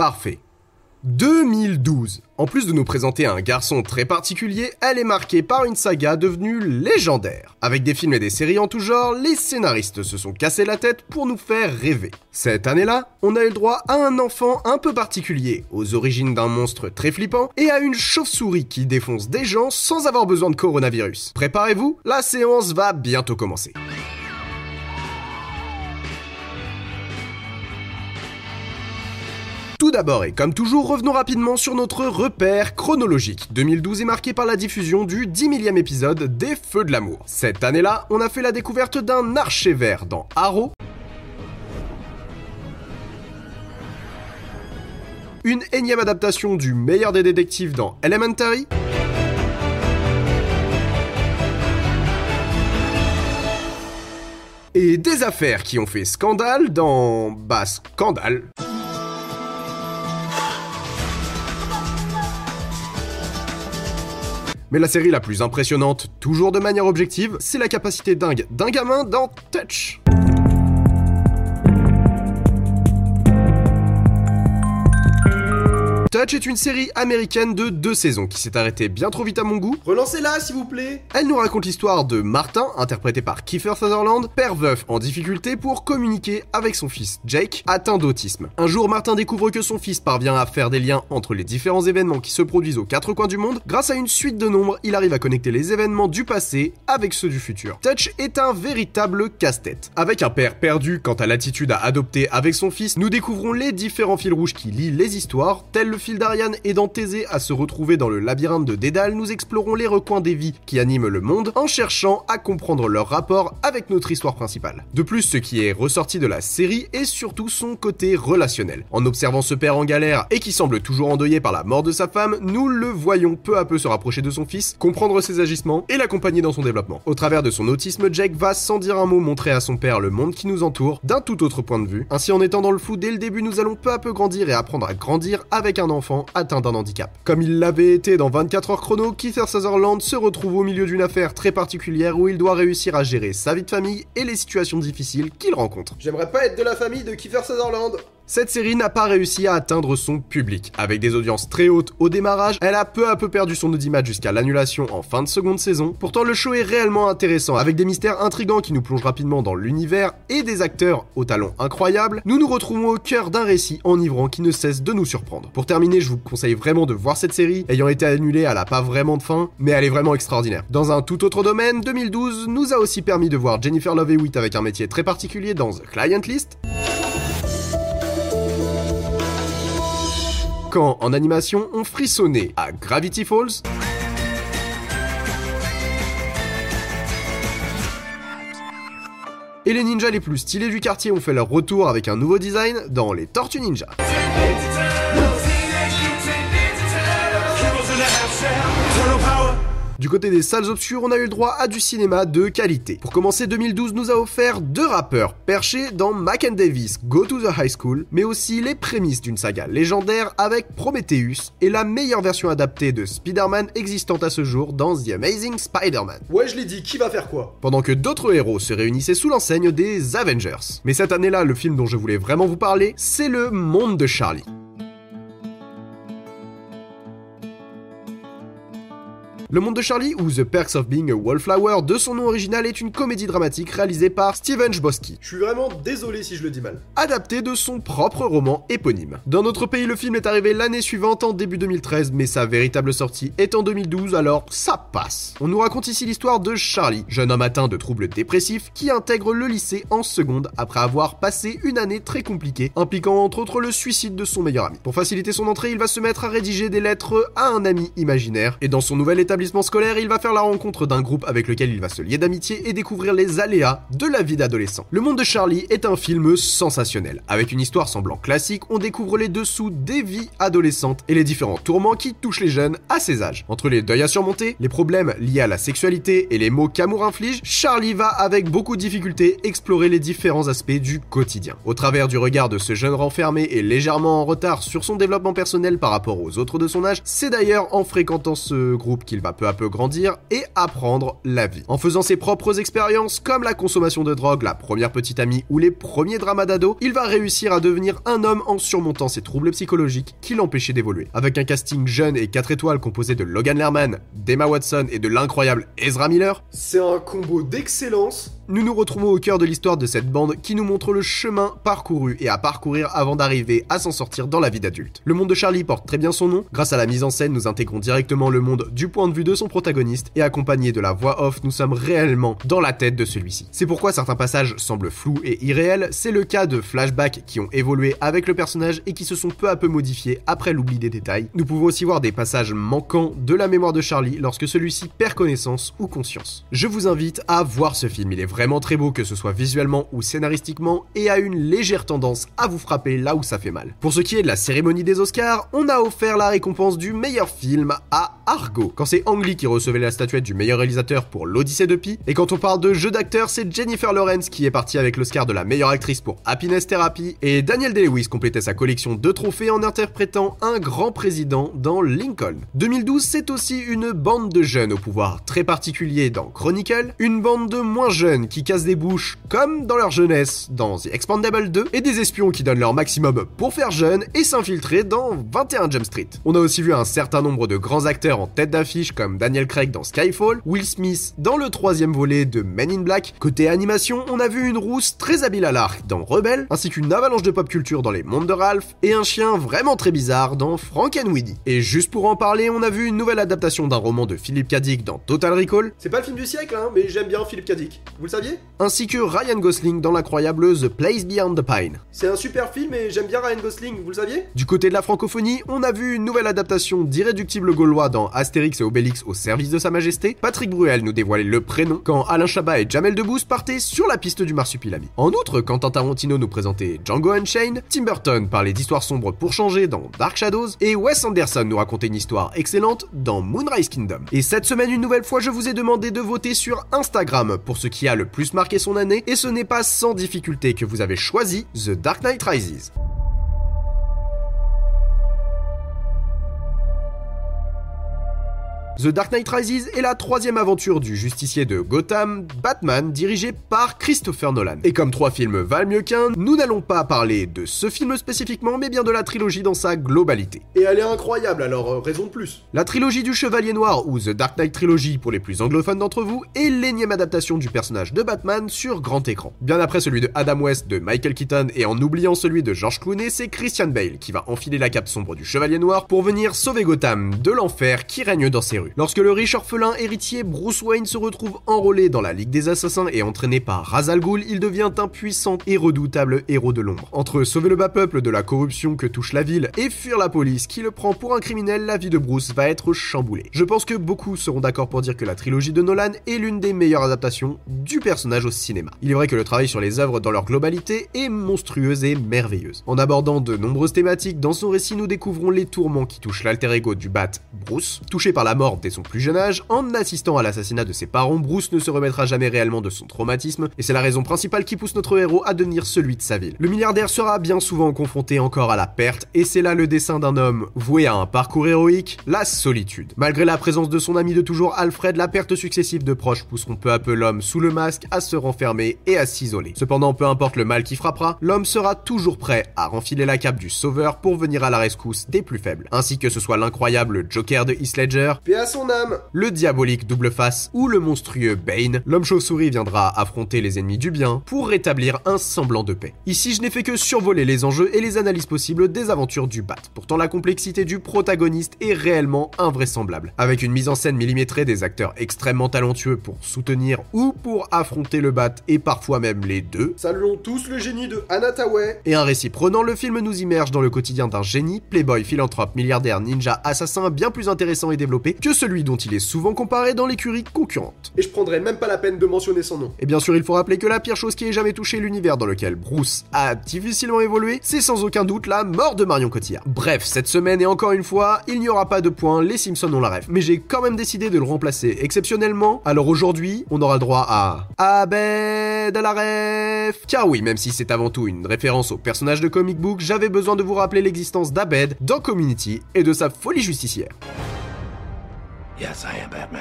Parfait. 2012. En plus de nous présenter un garçon très particulier, elle est marquée par une saga devenue légendaire. Avec des films et des séries en tout genre, les scénaristes se sont cassés la tête pour nous faire rêver. Cette année-là, on a eu le droit à un enfant un peu particulier, aux origines d'un monstre très flippant, et à une chauve-souris qui défonce des gens sans avoir besoin de coronavirus. Préparez-vous, la séance va bientôt commencer. Tout d'abord et comme toujours, revenons rapidement sur notre repère chronologique. 2012 est marqué par la diffusion du 10 millième épisode des Feux de l'amour. Cette année-là, on a fait la découverte d'un archer vert dans Arrow, une énième adaptation du meilleur des détectives dans Elementary, et des affaires qui ont fait scandale dans... bah scandale. Mais la série la plus impressionnante, toujours de manière objective, c'est la capacité dingue d'un gamin dans Touch. Touch est une série américaine de deux saisons qui s'est arrêtée bien trop vite à mon goût. Relancez-la s'il vous plaît Elle nous raconte l'histoire de Martin, interprété par Kiefer Sutherland, père veuf en difficulté pour communiquer avec son fils Jake, atteint d'autisme. Un jour, Martin découvre que son fils parvient à faire des liens entre les différents événements qui se produisent aux quatre coins du monde. Grâce à une suite de nombres, il arrive à connecter les événements du passé avec ceux du futur. Touch est un véritable casse-tête. Avec un père perdu quant à l'attitude à adopter avec son fils, nous découvrons les différents fils rouges qui lient les histoires, tels le fil d'Ariane aidant Thésée à se retrouver dans le labyrinthe de Dédale, nous explorons les recoins des vies qui animent le monde en cherchant à comprendre leur rapport avec notre histoire principale. De plus, ce qui est ressorti de la série est surtout son côté relationnel. En observant ce père en galère et qui semble toujours endeuillé par la mort de sa femme, nous le voyons peu à peu se rapprocher de son fils, comprendre ses agissements et l'accompagner dans son développement. Au travers de son autisme, Jake va sans dire un mot montrer à son père le monde qui nous entoure d'un tout autre point de vue. Ainsi, en étant dans le flou dès le début, nous allons peu à peu grandir et apprendre à grandir avec un enfant atteint d'un handicap. Comme il l'avait été dans 24 heures chrono, Kiefer Sutherland se retrouve au milieu d'une affaire très particulière où il doit réussir à gérer sa vie de famille et les situations difficiles qu'il rencontre. J'aimerais pas être de la famille de Kiefer Sutherland cette série n'a pas réussi à atteindre son public. Avec des audiences très hautes au démarrage, elle a peu à peu perdu son audimat jusqu'à l'annulation en fin de seconde saison. Pourtant, le show est réellement intéressant, avec des mystères intrigants qui nous plongent rapidement dans l'univers et des acteurs au talent incroyable. Nous nous retrouvons au cœur d'un récit enivrant qui ne cesse de nous surprendre. Pour terminer, je vous conseille vraiment de voir cette série, ayant été annulée, elle a pas vraiment de fin, mais elle est vraiment extraordinaire. Dans un tout autre domaine, 2012 nous a aussi permis de voir Jennifer Love Hewitt avec un métier très particulier dans The Client List. En animation on frissonnait à Gravity Falls. Et les ninjas les plus stylés du quartier ont fait leur retour avec un nouveau design dans les Tortues Ninja. Du côté des salles obscures, on a eu le droit à du cinéma de qualité. Pour commencer, 2012 nous a offert deux rappeurs perchés dans Mac and Davis Go to the High School, mais aussi les prémices d'une saga légendaire avec Prometheus et la meilleure version adaptée de Spider-Man existante à ce jour dans The Amazing Spider-Man. Ouais, je l'ai dit, qui va faire quoi? Pendant que d'autres héros se réunissaient sous l'enseigne des Avengers. Mais cette année-là, le film dont je voulais vraiment vous parler, c'est Le Monde de Charlie. Le Monde de Charlie ou The Perks of Being a Wallflower de son nom original est une comédie dramatique réalisée par Steven Chbosky. Je suis vraiment désolé si je le dis mal. Adapté de son propre roman éponyme. Dans notre pays, le film est arrivé l'année suivante en début 2013, mais sa véritable sortie est en 2012, alors ça passe. On nous raconte ici l'histoire de Charlie, jeune homme atteint de troubles dépressifs qui intègre le lycée en seconde après avoir passé une année très compliquée, impliquant entre autres le suicide de son meilleur ami. Pour faciliter son entrée, il va se mettre à rédiger des lettres à un ami imaginaire, et dans son nouvel établissement scolaire, il va faire la rencontre d'un groupe avec lequel il va se lier d'amitié et découvrir les aléas de la vie d'adolescent. Le monde de Charlie est un film sensationnel. Avec une histoire semblant classique, on découvre les dessous des vies adolescentes et les différents tourments qui touchent les jeunes à ces âges. Entre les deuils à surmonter, les problèmes liés à la sexualité et les mots qu'amour inflige, Charlie va avec beaucoup de difficulté explorer les différents aspects du quotidien. Au travers du regard de ce jeune renfermé et légèrement en retard sur son développement personnel par rapport aux autres de son âge, c'est d'ailleurs en fréquentant ce groupe qu'il peu à peu grandir et apprendre la vie. En faisant ses propres expériences comme la consommation de drogue, la première petite amie ou les premiers dramas d'ado, il va réussir à devenir un homme en surmontant ses troubles psychologiques qui l'empêchaient d'évoluer. Avec un casting jeune et 4 étoiles composé de Logan Lerman, d'Emma Watson et de l'incroyable Ezra Miller, c'est un combo d'excellence nous nous retrouvons au cœur de l'histoire de cette bande qui nous montre le chemin parcouru et à parcourir avant d'arriver à s'en sortir dans la vie d'adulte. Le monde de Charlie porte très bien son nom, grâce à la mise en scène nous intégrons directement le monde du point de vue de son protagoniste et accompagné de la voix off nous sommes réellement dans la tête de celui-ci. C'est pourquoi certains passages semblent flous et irréels, c'est le cas de flashbacks qui ont évolué avec le personnage et qui se sont peu à peu modifiés après l'oubli des détails. Nous pouvons aussi voir des passages manquants de la mémoire de Charlie lorsque celui-ci perd connaissance ou conscience. Je vous invite à voir ce film, il est vraiment très beau que ce soit visuellement ou scénaristiquement et a une légère tendance à vous frapper là où ça fait mal. Pour ce qui est de la cérémonie des Oscars, on a offert la récompense du meilleur film à Argo. Quand c'est Ang Lee qui recevait la statuette du meilleur réalisateur pour l'Odyssée de Pi, et quand on parle de jeu d'acteur, c'est Jennifer Lawrence qui est partie avec l'Oscar de la meilleure actrice pour Happiness Therapy, et Daniel Day-Lewis complétait sa collection de trophées en interprétant un grand président dans Lincoln. 2012, c'est aussi une bande de jeunes au pouvoir très particulier dans Chronicle, une bande de moins jeunes qui cassent des bouches comme dans leur jeunesse dans The Expandable 2, et des espions qui donnent leur maximum pour faire jeune et s'infiltrer dans 21 Jump Street. On a aussi vu un certain nombre de grands acteurs en tête d'affiche comme Daniel Craig dans Skyfall, Will Smith dans le troisième volet de Men in Black. Côté animation, on a vu une rousse très habile à l'arc dans Rebelle, ainsi qu'une avalanche de pop culture dans Les Mondes de Ralph, et un chien vraiment très bizarre dans Frankenweedy. Et juste pour en parler, on a vu une nouvelle adaptation d'un roman de Philip K. Dick dans Total Recall. C'est pas le film du siècle, hein, mais j'aime bien Philip K. Dick. Vous le Ainsi que Ryan Gosling dans l'incroyable The Place Beyond the Pine. C'est un super film et j'aime bien Ryan Gosling, vous le saviez Du côté de la francophonie, on a vu une nouvelle adaptation d'Irréductible Gaulois dans Astérix et Obélix au service de Sa Majesté. Patrick Bruel nous dévoilait le prénom quand Alain Chabat et Jamel Debbouze partaient sur la piste du marsupilami. En outre, Quentin Tarantino nous présentait Django Unchained, Tim Burton parlait d'histoires sombres pour changer dans Dark Shadows, et Wes Anderson nous racontait une histoire excellente dans Moonrise Kingdom. Et cette semaine, une nouvelle fois, je vous ai demandé de voter sur Instagram pour ce qui a le plus marqué son année, et ce n'est pas sans difficulté que vous avez choisi The Dark Knight Rises. The Dark Knight Rises est la troisième aventure du justicier de Gotham, Batman, dirigé par Christopher Nolan. Et comme trois films valent mieux qu'un, nous n'allons pas parler de ce film spécifiquement, mais bien de la trilogie dans sa globalité. Et elle est incroyable, alors euh, raison de plus. La trilogie du Chevalier Noir, ou The Dark Knight Trilogy pour les plus anglophones d'entre vous, est l'énième adaptation du personnage de Batman sur grand écran. Bien après celui de Adam West de Michael Keaton et en oubliant celui de George Clooney, c'est Christian Bale qui va enfiler la cape sombre du Chevalier Noir pour venir sauver Gotham de l'enfer qui règne dans ses rues. Lorsque le riche orphelin héritier Bruce Wayne se retrouve enrôlé dans la Ligue des Assassins et entraîné par Ra's al Ghul, il devient un puissant et redoutable héros de l'ombre. Entre sauver le bas peuple de la corruption que touche la ville et fuir la police qui le prend pour un criminel, la vie de Bruce va être chamboulée. Je pense que beaucoup seront d'accord pour dire que la trilogie de Nolan est l'une des meilleures adaptations du personnage au cinéma. Il est vrai que le travail sur les œuvres dans leur globalité est monstrueuse et merveilleuse. En abordant de nombreuses thématiques, dans son récit nous découvrons les tourments qui touchent l'alter ego du Bat, Bruce, touché par la mort son plus jeune âge, en assistant à l'assassinat de ses parents, Bruce ne se remettra jamais réellement de son traumatisme, et c'est la raison principale qui pousse notre héros à devenir celui de sa ville. Le milliardaire sera bien souvent confronté encore à la perte, et c'est là le dessin d'un homme voué à un parcours héroïque, la solitude. Malgré la présence de son ami de toujours Alfred, la perte successive de proches pousseront peu à peu l'homme sous le masque à se renfermer et à s'isoler. Cependant, peu importe le mal qui frappera, l'homme sera toujours prêt à renfiler la cape du sauveur pour venir à la rescousse des plus faibles, ainsi que ce soit l'incroyable Joker de Heath Ledger, son âme, le diabolique double face ou le monstrueux Bane, l'homme chauve-souris viendra affronter les ennemis du bien pour rétablir un semblant de paix. Ici, je n'ai fait que survoler les enjeux et les analyses possibles des aventures du Bat. Pourtant, la complexité du protagoniste est réellement invraisemblable. Avec une mise en scène millimétrée des acteurs extrêmement talentueux pour soutenir ou pour affronter le Bat et parfois même les deux. Saluons tous le génie de Anataway. Et un récit prenant, le film nous immerge dans le quotidien d'un génie, playboy, philanthrope, milliardaire, ninja, assassin bien plus intéressant et développé que que celui dont il est souvent comparé dans l'écurie concurrente. Et je prendrai même pas la peine de mentionner son nom. Et bien sûr, il faut rappeler que la pire chose qui ait jamais touché l'univers dans lequel Bruce a difficilement évolué, c'est sans aucun doute la mort de Marion Cotillard. Bref, cette semaine et encore une fois, il n'y aura pas de points, les Simpsons ont la rêve. Mais j'ai quand même décidé de le remplacer exceptionnellement, alors aujourd'hui, on aura le droit à Abed à la ref. Car oui, même si c'est avant tout une référence au personnage de comic book, j'avais besoin de vous rappeler l'existence d'Abed dans Community et de sa folie justicière. Yes, I am Batman.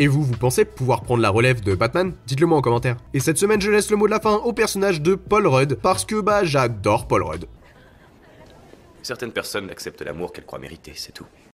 Et vous, vous pensez pouvoir prendre la relève de Batman? Dites-le moi en commentaire. Et cette semaine, je laisse le mot de la fin au personnage de Paul Rudd, parce que bah j'adore Paul Rudd. Certaines personnes acceptent l'amour qu'elles croient mériter, c'est tout.